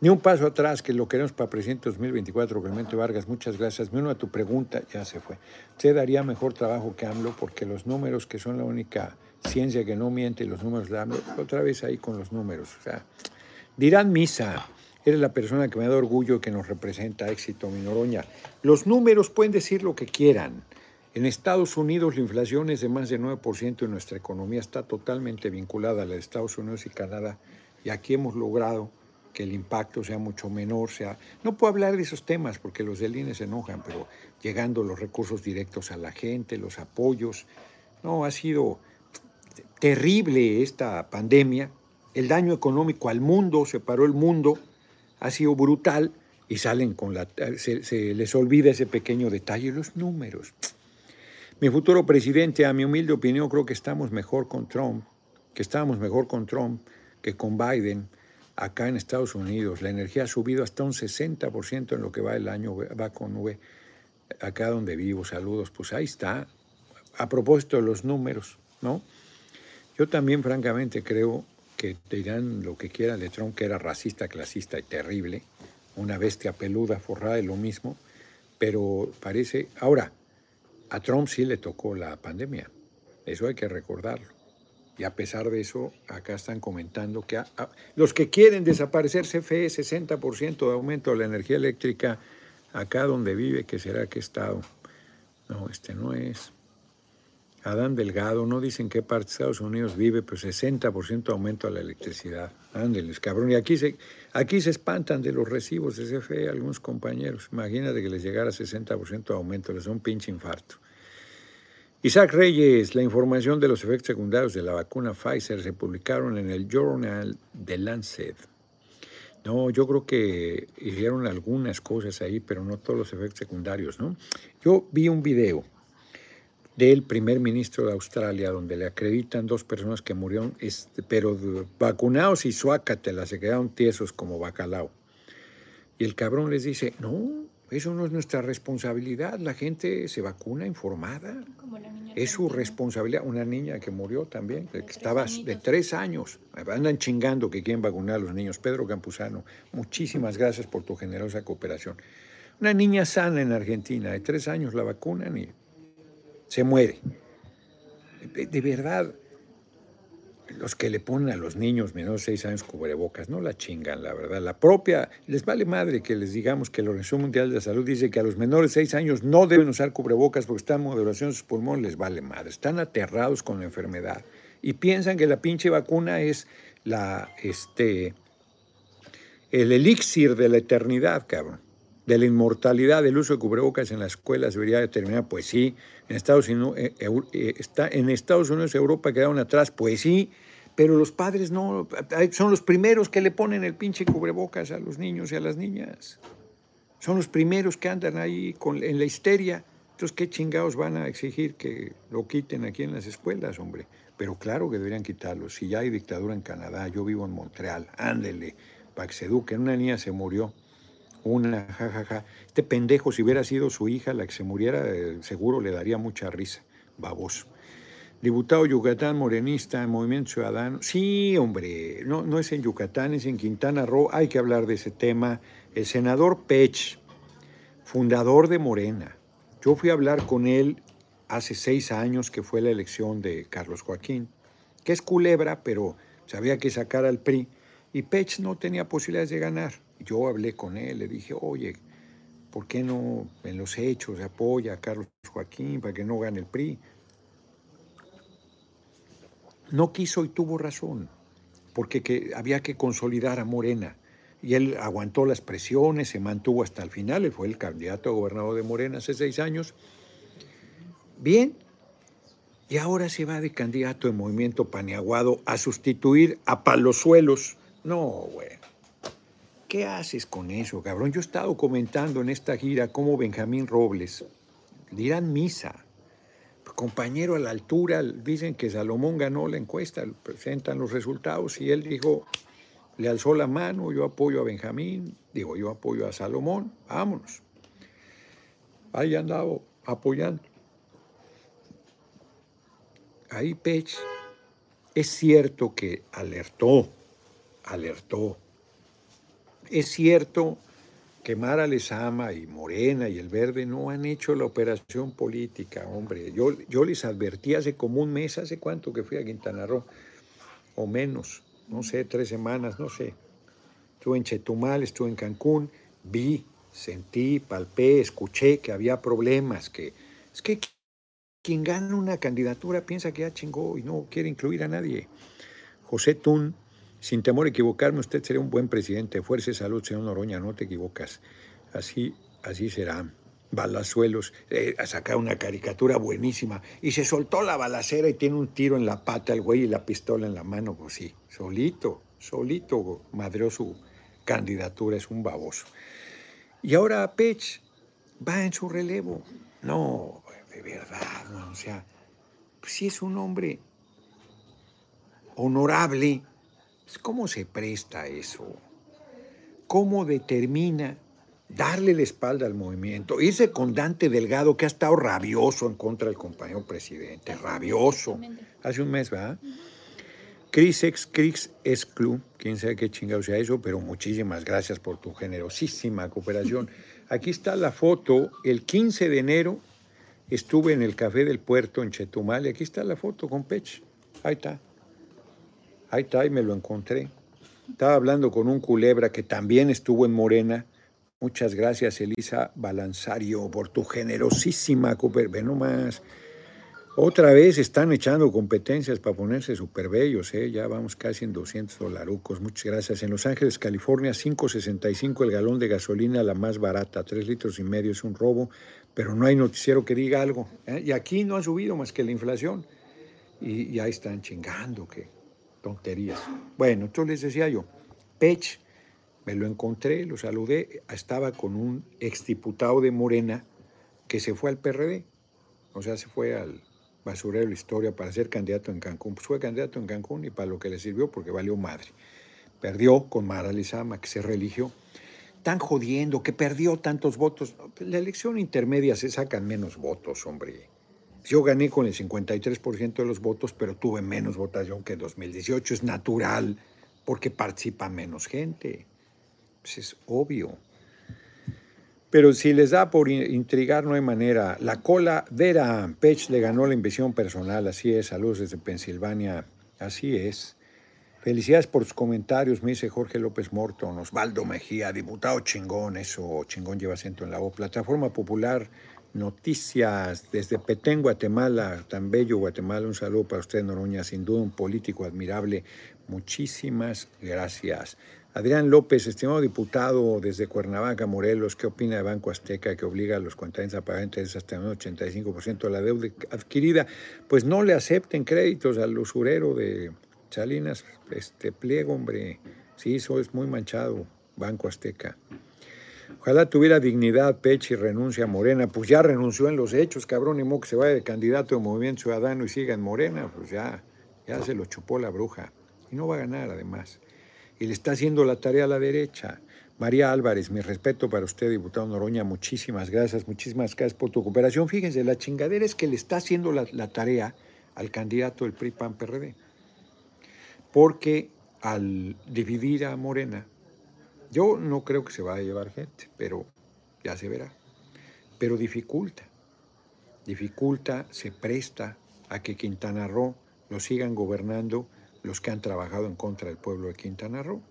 Ni un paso atrás, que lo queremos para presidente 2024, Clemente Vargas. Muchas gracias. Me uno a tu pregunta, ya se fue. ¿Usted daría mejor trabajo que AMLO? Porque los números, que son la única ciencia que no miente, los números de AMLO, otra vez ahí con los números. O sea, dirán misa. Eres la persona que me da orgullo que nos representa éxito, mi Noroña. Los números pueden decir lo que quieran. En Estados Unidos la inflación es de más de 9% y nuestra economía está totalmente vinculada a la de Estados Unidos y Canadá. Y aquí hemos logrado que el impacto sea mucho menor. Sea... No puedo hablar de esos temas porque los del INE se enojan, pero llegando los recursos directos a la gente, los apoyos. No, ha sido terrible esta pandemia. El daño económico al mundo, separó el mundo ha sido brutal y salen con la... Se, les olvida ese pequeño detalle, los números. Mi futuro presidente, a mi humilde opinión, creo que estamos mejor con Trump, que estábamos mejor con Trump que con Biden. Acá en Estados Unidos. La energía ha subido hasta un 60% en lo que va el año, va con V, acá donde vivo. Saludos, pues ahí está. A propósito de los números, ¿no? Yo también, francamente, creo que te dirán lo que quieran de Trump, que era racista, clasista y terrible, una bestia peluda, forrada de lo mismo, pero parece. Ahora, a Trump sí le tocó la pandemia, eso hay que recordarlo. Y a pesar de eso, acá están comentando que los que quieren desaparecer CFE, 60% de aumento de la energía eléctrica acá donde vive, que será que estado. No, este no es. Adán Delgado, no dicen qué parte de Estados Unidos vive, pero 60% de aumento a la electricidad. Ándeles, cabrón. Y aquí se, aquí se espantan de los recibos de CFE algunos compañeros. Imagínate que les llegara 60% de aumento, les da un pinche infarto. Isaac Reyes, la información de los efectos secundarios de la vacuna Pfizer se publicaron en el Journal de Lancet. No, yo creo que hicieron algunas cosas ahí, pero no todos los efectos secundarios, ¿no? Yo vi un video del primer ministro de Australia donde le acreditan dos personas que murieron, este, pero vacunados y suácatelas, se quedaron tiesos como bacalao. Y el cabrón les dice, no, eso no es nuestra responsabilidad. La gente se vacuna informada. es su responsabilidad. Una niña que murió también, que estaba de tres años. Andan chingando que quieren vacunar a los niños. Pedro Campuzano, muchísimas gracias por tu generosa cooperación. Una niña sana en Argentina, de tres años la vacunan y se muere. de verdad, los que le ponen a los niños menores de 6 años cubrebocas, no la chingan, la verdad. La propia, les vale madre que les digamos que la Organización Mundial de la Salud dice que a los menores de 6 años no deben usar cubrebocas porque están en moderación de sus pulmones, les vale madre. Están aterrados con la enfermedad y piensan que la pinche vacuna es la, este, el elixir de la eternidad, cabrón. De la inmortalidad, del uso de cubrebocas en las escuelas debería determinar, pues sí, en Estados Unidos, eh, eh, está, en Estados Unidos, Europa quedaron atrás, pues sí, pero los padres no, son los primeros que le ponen el pinche cubrebocas a los niños y a las niñas. Son los primeros que andan ahí con, en la histeria. Entonces, ¿qué chingados van a exigir que lo quiten aquí en las escuelas, hombre? Pero claro que deberían quitarlo. Si ya hay dictadura en Canadá, yo vivo en Montreal, ándele, para que se eduquen. Una niña se murió, una, jajaja. Este pendejo, si hubiera sido su hija la que se muriera, eh, seguro le daría mucha risa, baboso. Diputado Yucatán, morenista, Movimiento Ciudadano. Sí, hombre, no, no es en Yucatán, es en Quintana Roo. Hay que hablar de ese tema. El senador Pech, fundador de Morena. Yo fui a hablar con él hace seis años, que fue la elección de Carlos Joaquín, que es culebra, pero sabía que sacar al PRI. Y Pech no tenía posibilidades de ganar. Yo hablé con él, le dije, oye, ¿por qué no en los hechos apoya a Carlos Joaquín para que no gane el PRI? no quiso y tuvo razón, porque había que consolidar a Morena. Y él aguantó las presiones, se mantuvo hasta el final, él fue el candidato a gobernador de Morena hace seis años. Bien, y ahora se va de candidato de Movimiento Paneaguado a sustituir a Palosuelos. No, güey. ¿Qué haces con eso, cabrón? Yo he estado comentando en esta gira cómo Benjamín Robles dirán misa compañero a la altura, dicen que Salomón ganó la encuesta, presentan los resultados y él dijo, le alzó la mano, yo apoyo a Benjamín, digo, yo apoyo a Salomón, vámonos. Ahí andado apoyando. Ahí Pech, es cierto que alertó, alertó. Es cierto que Mara Lezama y Morena y el Verde no han hecho la operación política, hombre. Yo, yo les advertí hace como un mes, hace cuánto que fui a Quintana Roo, o menos, no sé, tres semanas, no sé. Estuve en Chetumal, estuve en Cancún, vi, sentí, palpé, escuché que había problemas, que es que quien gana una candidatura piensa que ya chingó y no quiere incluir a nadie. José Tun sin temor a equivocarme, usted sería un buen presidente. Fuerza y salud, señor Noroña, no te equivocas. Así, así será. Balazuelos, eh, a sacar una caricatura buenísima. Y se soltó la balacera y tiene un tiro en la pata el güey y la pistola en la mano. Pues sí, solito, solito madreó su candidatura, es un baboso. Y ahora Pech va en su relevo. No, de verdad, o sea, pues es un hombre honorable, ¿Cómo se presta eso? ¿Cómo determina darle la espalda al movimiento? Irse con Dante Delgado, que ha estado rabioso en contra del compañero presidente, rabioso. Hace un mes, ¿verdad? Chris ex Chris es club, quién sabe qué chingado sea eso, pero muchísimas gracias por tu generosísima cooperación. Aquí está la foto, el 15 de enero estuve en el Café del Puerto en Chetumal, y aquí está la foto con Pech, ahí está, ahí está, y me lo encontré. Estaba hablando con un culebra que también estuvo en Morena. Muchas gracias, Elisa Balanzario, por tu generosísima cooperación. Ve nomás, otra vez están echando competencias para ponerse súper bellos, ¿eh? ya vamos casi en 200 dolarucos. Muchas gracias. En Los Ángeles, California, 5.65 el galón de gasolina, la más barata, 3 litros y medio, es un robo, pero no hay noticiero que diga algo. ¿eh? Y aquí no ha subido más que la inflación. Y, y ahí están chingando, qué tonterías. Bueno, entonces les decía yo, Pech, me lo encontré, lo saludé, estaba con un exdiputado de Morena que se fue al PRD, o sea, se fue al basurero la historia para ser candidato en Cancún. Pues fue candidato en Cancún y para lo que le sirvió porque valió madre. Perdió con Mara Lizama, que se religió. Tan jodiendo, que perdió tantos votos. La elección intermedia se sacan menos votos, hombre. Yo gané con el 53% de los votos, pero tuve menos votación que en 2018. Es natural, porque participa menos gente. Pues es obvio. Pero si les da por intrigar, no hay manera. La cola Vera Pech le ganó la inversión personal, así es. Saludos desde Pensilvania, así es. Felicidades por sus comentarios, me dice Jorge López Morton, Osvaldo Mejía, diputado chingón, eso, chingón lleva acento en la O. Plataforma Popular, noticias desde Petén, Guatemala, tan bello Guatemala, un saludo para usted, Noroña, sin duda un político admirable. Muchísimas gracias. Adrián López, estimado diputado desde Cuernavaca, Morelos, ¿qué opina de Banco Azteca que obliga a los cuentados a pagar intereses hasta un 85% de la deuda adquirida? Pues no le acepten créditos al usurero de Salinas, este pliego, hombre. Sí, eso es muy manchado, Banco Azteca. Ojalá tuviera dignidad Peche y renuncia a Morena. Pues ya renunció en los hechos, cabrón, y mo que se vaya de candidato de Movimiento Ciudadano y siga en Morena, pues ya, ya se lo chupó la bruja. Y no va a ganar, además y le está haciendo la tarea a la derecha. María Álvarez, mi respeto para usted, diputado Noroña, muchísimas gracias, muchísimas gracias por tu cooperación. Fíjense, la chingadera es que le está haciendo la, tarea al candidato del PRI-PAN-PRD, porque al dividir a Morena, yo no creo que se vaya a llevar gente, pero ya se verá, pero dificulta, dificulta, se presta a que Quintana Roo lo sigan gobernando los que han trabajado en contra del pueblo de Quintana Roo.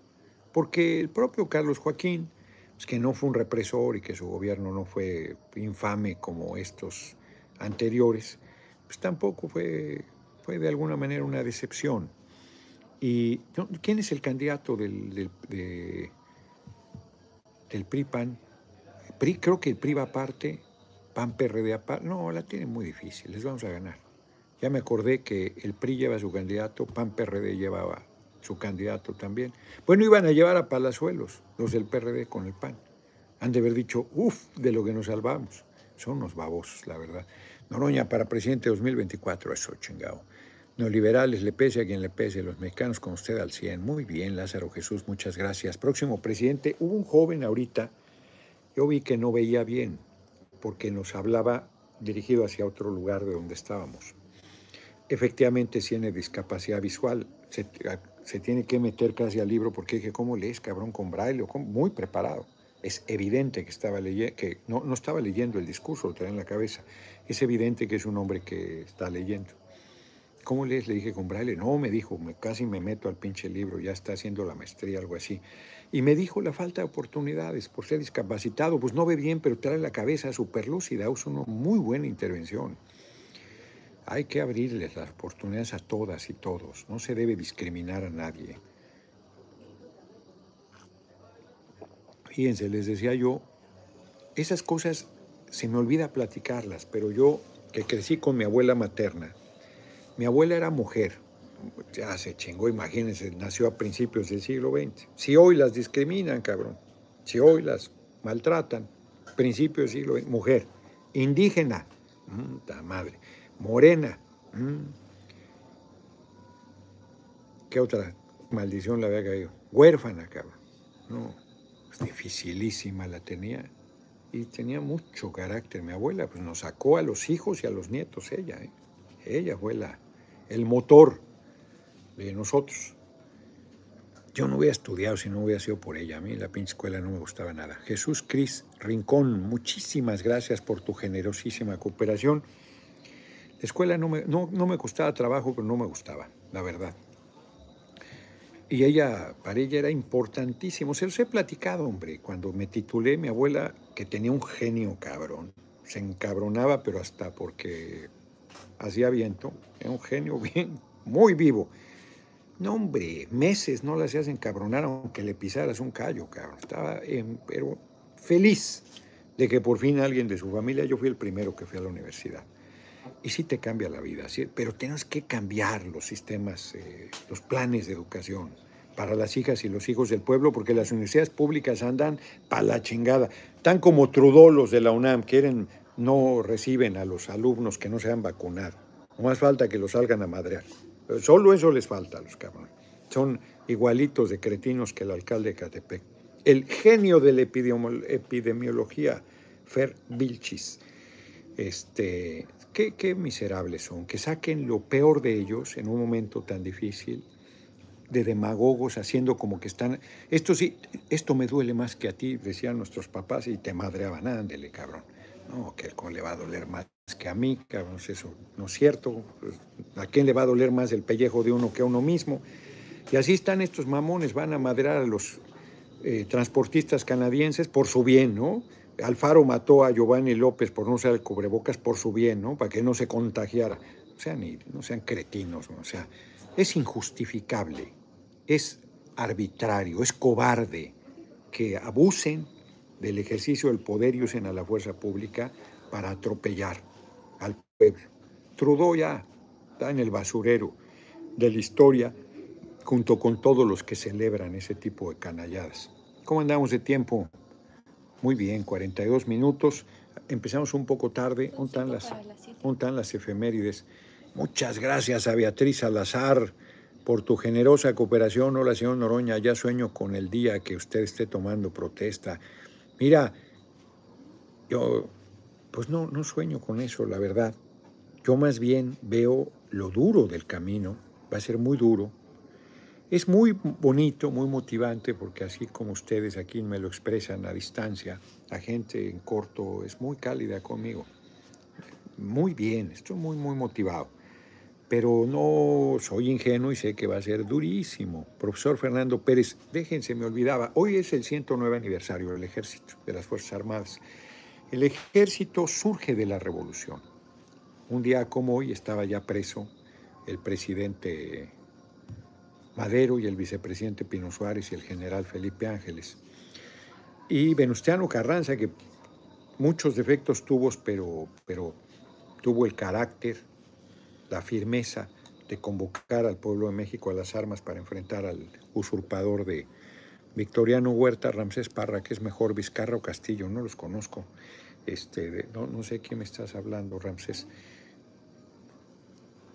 Porque el propio Carlos Joaquín, pues, que no fue un represor y que su gobierno no fue infame como estos anteriores, pues tampoco fue, fue de alguna manera una decepción. ¿Y quién es el candidato del, del, del PRI-PAN? PRI, creo que el PRI va aparte, PAN-PRD aparte. No, la tiene muy difícil, les vamos a ganar. Ya me acordé que el PRI lleva su candidato, PAN PRD llevaba su candidato también. Bueno, iban a llevar a Palazuelos, los del PRD con el PAN. Han de haber dicho, uff, de lo que nos salvamos. Son unos babosos, la verdad. Noroña para presidente 2024, eso chingado. Neoliberales, le pese a quien le pese, los mexicanos con usted al 100. Muy bien, Lázaro Jesús, muchas gracias. Próximo presidente, hubo un joven ahorita, yo vi que no veía bien, porque nos hablaba dirigido hacia otro lugar de donde estábamos efectivamente tiene discapacidad visual. Se, tiene que meter casi al libro porque dije, ¿cómo lees, cabrón, con braille? Muy preparado. Es evidente que, estaba que no, no, estaba leyendo el discurso, lo tenía en la cabeza. Es evidente que es un hombre que está leyendo. ¿Cómo lees? Le dije con braille. No, me dijo, me, casi me meto al pinche libro, ya está haciendo la maestría, algo así. Y me dijo la falta de oportunidades por ser discapacitado. Pues no ve bien, pero trae la cabeza súper lúcida. Es una muy buena intervención. Hay que abrirles las oportunidades a todas y todos. No se debe discriminar a nadie. Fíjense, les decía yo, esas cosas se me olvida platicarlas, pero yo que crecí con mi abuela materna, mi abuela era mujer, ya se chingó, imagínense, nació a principios del siglo XX. Si hoy las discriminan, cabrón, si hoy las maltratan, principios del siglo XX, mujer, indígena, puta madre morena. Mm. ¿Qué otra? maldición le había caído. Huérfana, cabrón. No, es dificilísima la tenía. Y tenía mucho carácter. Mi abuela pues, nos sacó a los hijos y a los nietos, ella. ¿eh? Ella fue la, el motor de nosotros. Yo no hubiera estudiado si no hubiera sido por ella. A mí la pinche escuela no me gustaba nada. Jesús Cris Rincón, muchísimas gracias por tu generosísima cooperación. La escuela no me, no, no me costaba trabajo, pero no me gustaba, la verdad. Y ella, para ella era importantísimo. Se los he platicado, hombre. Cuando me titulé, mi abuela, que tenía un genio cabrón, se encabronaba, pero hasta porque hacía viento. Era un genio bien, muy vivo. No, hombre, meses no la hacías encabronar aunque le pisaras un callo, cabrón. Estaba pero feliz de que por fin alguien de su familia, yo fui el primero que fui a la universidad. Y sí te cambia la vida, ¿sí? pero tienes que cambiar los sistemas, eh, los planes de educación para las hijas y los hijos del pueblo, porque las universidades públicas andan para la chingada. Tan como trudolos de la UNAM, quieren, no reciben a los alumnos que no se han vacunado. No más falta que los salgan a madrear. Solo eso les falta a los cabrones. Son igualitos de cretinos que el alcalde de Catepec. El genio de la epidemiología, Fer Vilchis. Este, qué, qué miserables son, que saquen lo peor de ellos en un momento tan difícil, de demagogos haciendo como que están. Esto sí, esto me duele más que a ti, decían nuestros papás, y te madreaban, ándele, cabrón. No, que le va a doler más que a mí, cabrón, eso no es cierto. Pues, ¿A quién le va a doler más el pellejo de uno que a uno mismo? Y así están estos mamones, van a madrear a los eh, transportistas canadienses por su bien, ¿no? Alfaro mató a Giovanni López por no usar el cubrebocas por su bien, ¿no? Para que no se contagiara. O sea, no sean cretinos, o sea, es injustificable, es arbitrario, es cobarde que abusen del ejercicio del poder y usen a la fuerza pública para atropellar al pueblo. Trudeau ya está en el basurero de la historia junto con todos los que celebran ese tipo de canalladas. ¿Cómo andamos de tiempo? Muy bien, 42 minutos. Empezamos un poco tarde. ¿Dónde están las, están las efemérides? Muchas gracias a Beatriz Salazar por tu generosa cooperación. Hola, señor Noroña, ya sueño con el día que usted esté tomando protesta. Mira, yo pues no, no sueño con eso, la verdad. Yo más bien veo lo duro del camino, va a ser muy duro. Es muy bonito, muy motivante, porque así como ustedes aquí me lo expresan a distancia, la gente en corto es muy cálida conmigo. Muy bien, estoy muy, muy motivado. Pero no soy ingenuo y sé que va a ser durísimo. Profesor Fernando Pérez, déjense, me olvidaba, hoy es el 109 aniversario del ejército, de las Fuerzas Armadas. El ejército surge de la revolución. Un día como hoy estaba ya preso el presidente Madero y el vicepresidente Pino Suárez y el general Felipe Ángeles. Y Venustiano Carranza, que muchos defectos tuvo, pero, pero tuvo el carácter, la firmeza de convocar al pueblo de México a las armas para enfrentar al usurpador de Victoriano Huerta, Ramsés Parra, que es mejor Vizcarra o Castillo, no los conozco. Este, no, no sé quién me estás hablando, Ramsés.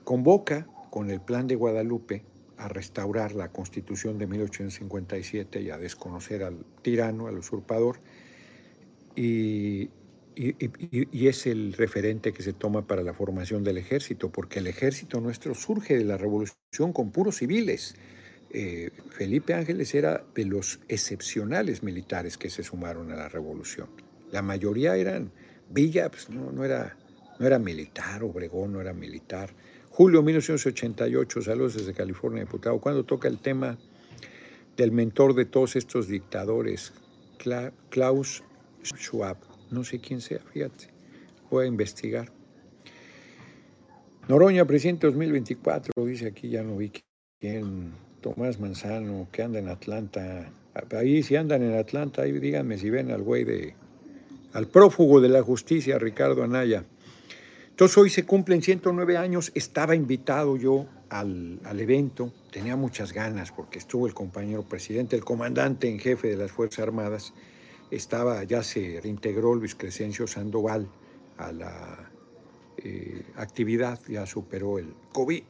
Convoca con el plan de Guadalupe a restaurar la constitución de 1857 y a desconocer al tirano, al usurpador, y, y, es el referente que se toma para la formación del ejército, porque el ejército nuestro surge de la revolución con puros civiles. Eh, Felipe Ángeles era de los excepcionales militares que se sumaron a la revolución. La mayoría eran Villa, pues no, era, no era militar, Obregón no era militar. Julio 1988, saludos desde California, diputado. Cuando toca el tema del mentor de todos estos dictadores, Klaus Schwab, no sé quién sea, fíjate, voy a investigar. Noroña, presidente 2024, dice aquí, ya no vi quién, Tomás Manzano, que anda en Atlanta. Ahí, si andan en Atlanta, ahí díganme si ven al güey de al prófugo de la justicia, Ricardo Anaya. Entonces hoy se cumplen 109 años, estaba invitado yo al, evento, tenía muchas ganas porque estuvo el compañero presidente, el comandante en jefe de las Fuerzas Armadas, estaba, ya se reintegró Luis Crescencio Sandoval a la eh, actividad, ya superó el COVID.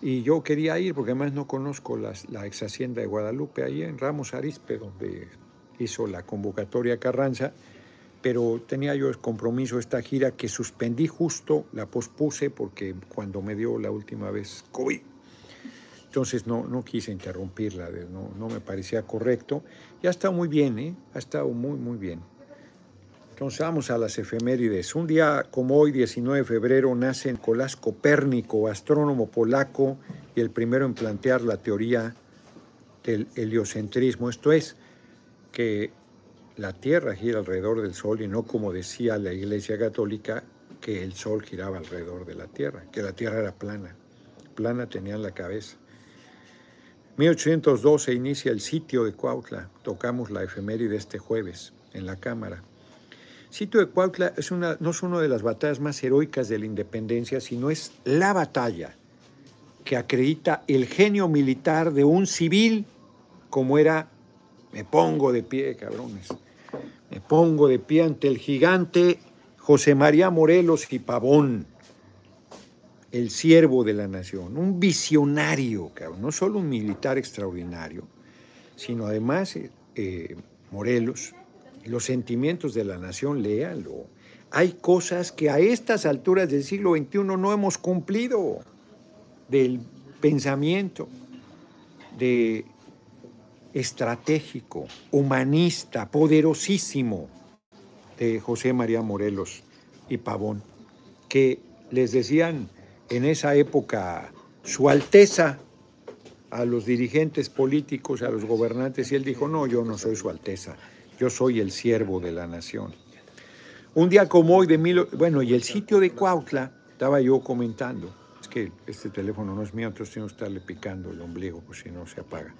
Y yo quería ir porque además no conozco las, la ex hacienda de Guadalupe, ahí en Ramos Arispe, donde hizo la convocatoria Carranza, pero tenía yo el compromiso esta gira que suspendí justo, la pospuse porque cuando me dio la última vez COVID. Entonces no, no quise interrumpirla, no, no me parecía correcto. Y ha estado muy bien, ¿eh? ha estado muy, muy bien. Entonces vamos a las efemérides. Un día como hoy, 19 de febrero, nace Nicolás Copérnico, astrónomo polaco y el primero en plantear la teoría del heliocentrismo. Esto es, que la Tierra gira alrededor del Sol y no como decía la Iglesia Católica, que el Sol giraba alrededor de la Tierra, que la Tierra era plana. Plana tenía en la cabeza. 1812 inicia el sitio de Cuautla. Tocamos la efeméride este jueves en la Cámara. Sitio de Cuautla es una, no es una de las batallas más heroicas de la independencia, sino es la batalla que acredita el genio militar de un civil como era, me pongo de pie, cabrones, me pongo de pie ante el gigante José María Morelos y Pavón, el siervo de la nación, un visionario, cabrón, no solo un militar extraordinario, sino además eh, Morelos, los sentimientos de la nación, léalo. Hay cosas que a estas alturas del siglo XXI no hemos cumplido del pensamiento de estratégico, humanista, poderosísimo de José María Morelos y Pavón, que les decían en esa época su Alteza a los dirigentes políticos, a los gobernantes, y él dijo, no, yo no soy su Alteza, yo soy el siervo de la nación. Un día como hoy de mil... Bueno, y el sitio de Cuautla, estaba yo comentando, es que este teléfono no es mío, entonces tengo que estarle picando el ombligo, pues si no se apaga.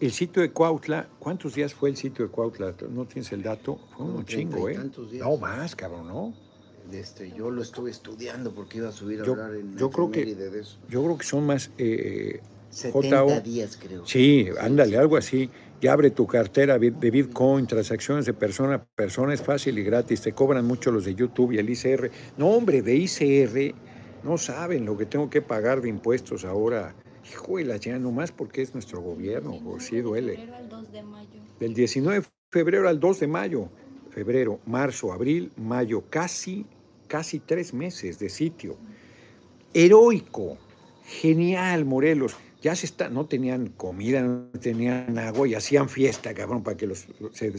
El sitio de Cuautla, ¿cuántos días fue el sitio de Cuautla? ¿No tienes el dato? Fue un chingo, ¿eh? No más, cabrón, ¿no? Este, yo lo estuve estudiando porque iba a subir a hablar en yo creo que, de eso. Yo creo que son más... Eh, 70 días, creo. Sí, ándale, algo así y abre tu cartera de Bitcoin, transacciones de persona a persona, es fácil y gratis, te cobran mucho los de YouTube y el ICR. No, hombre, de ICR no saben lo que tengo que pagar de impuestos ahora. Hijo de la ya nomás porque es nuestro gobierno, por sí duele. Del 19 de febrero al 2 de mayo. Febrero, marzo, abril, mayo, casi, casi tres meses de sitio. Heroico, genial, Morelos ya se está, no tenían comida, no tenían agua y hacían fiesta, cabrón, para que los se,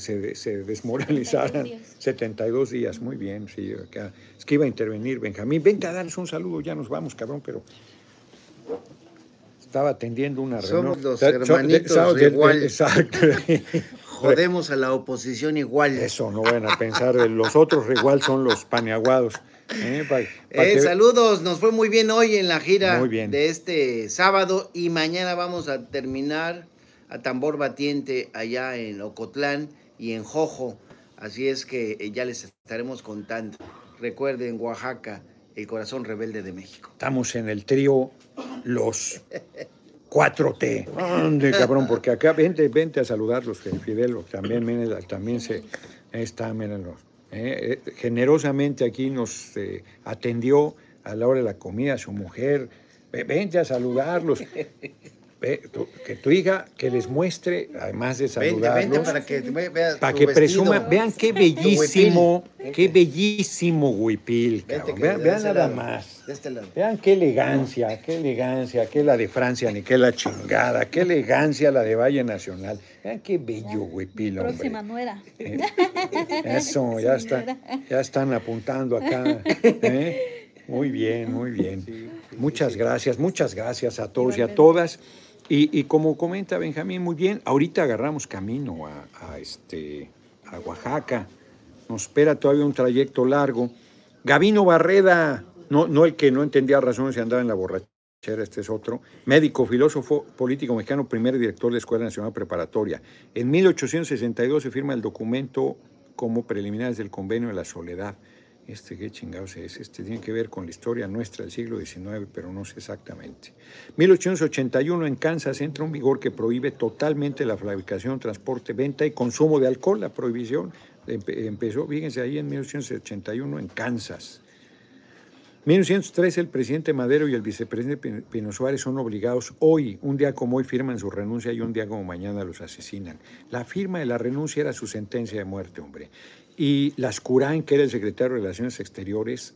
desmoralizaran. 72 días. muy bien, sí. Acá. Es que iba a intervenir Benjamín. Vente a darles un saludo, ya nos vamos, cabrón, pero estaba atendiendo una reunión. Somos los hermanitos igual. Exacto. Jodemos a la oposición igual. Eso, no van a pensar, los otros igual son los paneaguados. ¿eh? Eh, saludos, nos fue muy bien hoy en la gira de este sábado y mañana vamos a terminar a tambor batiente allá en Ocotlán y en Jojo. Así es que eh, ya les estaremos contando. Recuerden, Oaxaca, el corazón rebelde de México. Estamos en el trío Los 4T. Ande, cabrón, porque acá vente, vente a saludarlos, Fidel, también, también se está, mírenlos. Eh, eh, generosamente aquí nos eh, atendió a la hora de la comida su mujer. Vente a saludarlos. que tu hija que les muestre, además de saludarlos, para que, vea para que presuma, vean qué bellísimo, qué bellísimo huipil, vean, nada más. Este vean qué elegancia, qué elegancia, qué la de Francia, ni qué la chingada, qué elegancia la de Valle Nacional. Vean qué bello huipil, hombre. Próxima nuera. Eh, eso, ya está, ya están apuntando acá. ¿eh? Muy bien, muy bien. Muchas gracias, muchas gracias a todos y a todas. Y, como comenta Benjamín muy bien, ahorita agarramos camino a, este, a Oaxaca. Nos espera todavía un trayecto largo. Gavino Barreda, no, el que no entendía razones y andaba en la borrachera, este es otro. Médico, filósofo, político mexicano, primer director de la Escuela Nacional Preparatoria. En 1862 se firma el documento como preliminares del Convenio de la Soledad este qué chingados es, este tiene que ver con la historia nuestra del siglo XIX, pero no sé exactamente. 1881 en Kansas entra un vigor que prohíbe totalmente la fabricación, transporte, venta y consumo de alcohol. La prohibición empezó, fíjense ahí en 1881 en Kansas. 1903 el presidente Madero y el vicepresidente Pino Suárez son obligados hoy, un día como hoy firman su renuncia y un día como mañana los asesinan. La firma de la renuncia era su sentencia de muerte, hombre. Y Lascurain, que era el secretario de Relaciones Exteriores,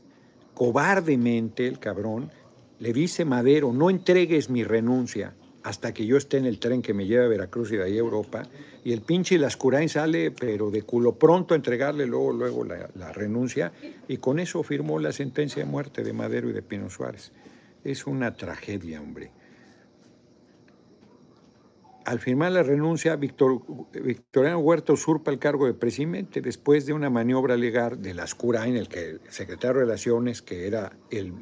cobardemente el cabrón, le dice Madero, no entregues mi renuncia hasta que yo esté en el tren que me lleva a Veracruz y de ahí a Europa, y el pinche Lascurain sale, pero de culo pronto a entregarle luego, luego la, la, renuncia, y con eso firmó la sentencia de muerte de Madero y de Pino Suárez. Es una tragedia, hombre. Al firmar la renuncia, Victor, Victoriano Huerta usurpa el cargo de presidente después de una maniobra legal de Lascurain, el que el secretario de Relaciones, que era el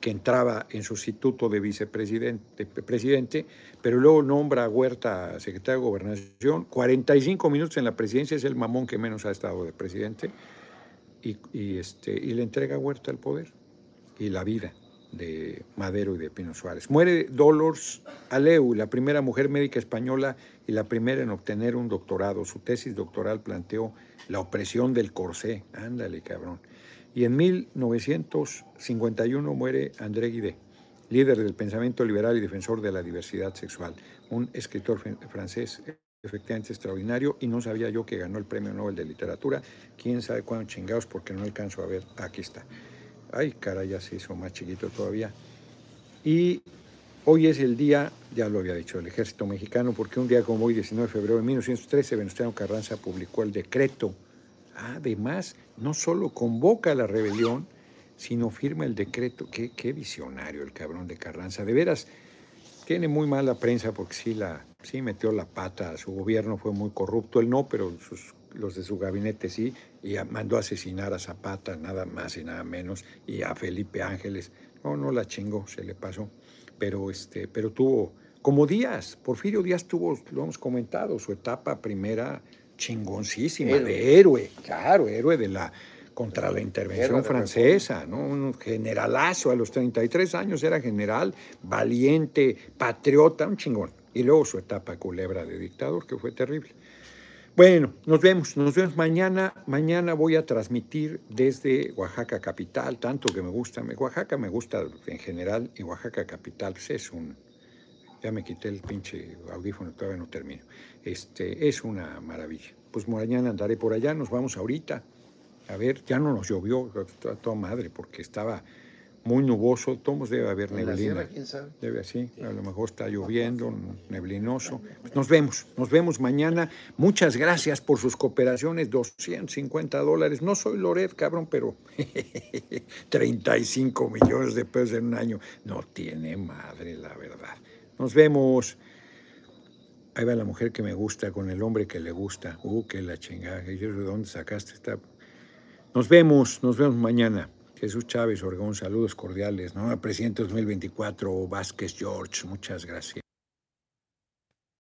que entraba en sustituto de vicepresidente, presidente, pero luego nombra a Huerta secretario de Gobernación. 45 minutos en la presidencia es el mamón que menos ha estado de presidente. Y, este, y le entrega a Huerta el poder y la vida de Madero y de Pino Suárez. Muere Dolores Aleu, la primera mujer médica española y la primera en obtener un doctorado. Su tesis doctoral planteó la opresión del corsé. Ándale, cabrón. Y en 1951 muere André Guidé, líder del pensamiento liberal y defensor de la diversidad sexual, un escritor francés efectivamente extraordinario y no sabía yo que ganó el Premio Nobel de Literatura. Quién sabe cuándo chingados porque no alcanzo a ver. Aquí está. Ay, cara, ya se hizo más chiquito todavía. Y hoy es el día, ya lo había dicho, del ejército mexicano, porque un día como hoy, 19 de febrero de 1913, Venustiano Carranza publicó el decreto Además, no solo convoca a la rebelión, sino firma el decreto. Qué, visionario el cabrón de Carranza. De veras, tiene muy mala prensa porque sí, la, sí metió la pata. Su gobierno fue muy corrupto. Él no, pero los de su gabinete sí. Y mandó a asesinar a Zapata, nada más y nada menos. Y a Felipe Ángeles. No, no la chingó, se le pasó. Pero, este, pero tuvo, como Díaz, Porfirio Díaz tuvo, lo hemos comentado, su etapa primera chingoncísima, de héroe, claro, héroe de la contra la intervención francesa, ¿no? Un generalazo a los 33 años era general, valiente, patriota, un chingón. Y luego su etapa culebra de dictador, que fue terrible. Bueno, nos vemos, nos vemos mañana. Mañana voy a transmitir desde Oaxaca capital, tanto que me gusta. Oaxaca me gusta en general y Oaxaca capital pues, es un, ya me quité el pinche audífono, todavía no termino. Este, es una maravilla. Pues mañana andaré por allá, nos vamos ahorita. A ver, ya no nos llovió toda madre porque estaba muy nuboso, todos debe haber neblina. ¿quién sabe? Debe así, a lo mejor está lloviendo, neblinoso. Pues nos vemos, nos vemos mañana. Muchas gracias por sus cooperaciones, 250 dólares. No soy Loret, cabrón, pero 35 millones de pesos en un año. No tiene madre, la verdad. Nos vemos. Ahí va la mujer que me gusta con el hombre que le gusta. Uh, qué la chingada. ¿De dónde sacaste esta? Nos vemos, nos vemos mañana. Jesús Chávez Orgón, saludos cordiales. ¿no? Presidente 2024, Vázquez George, muchas gracias.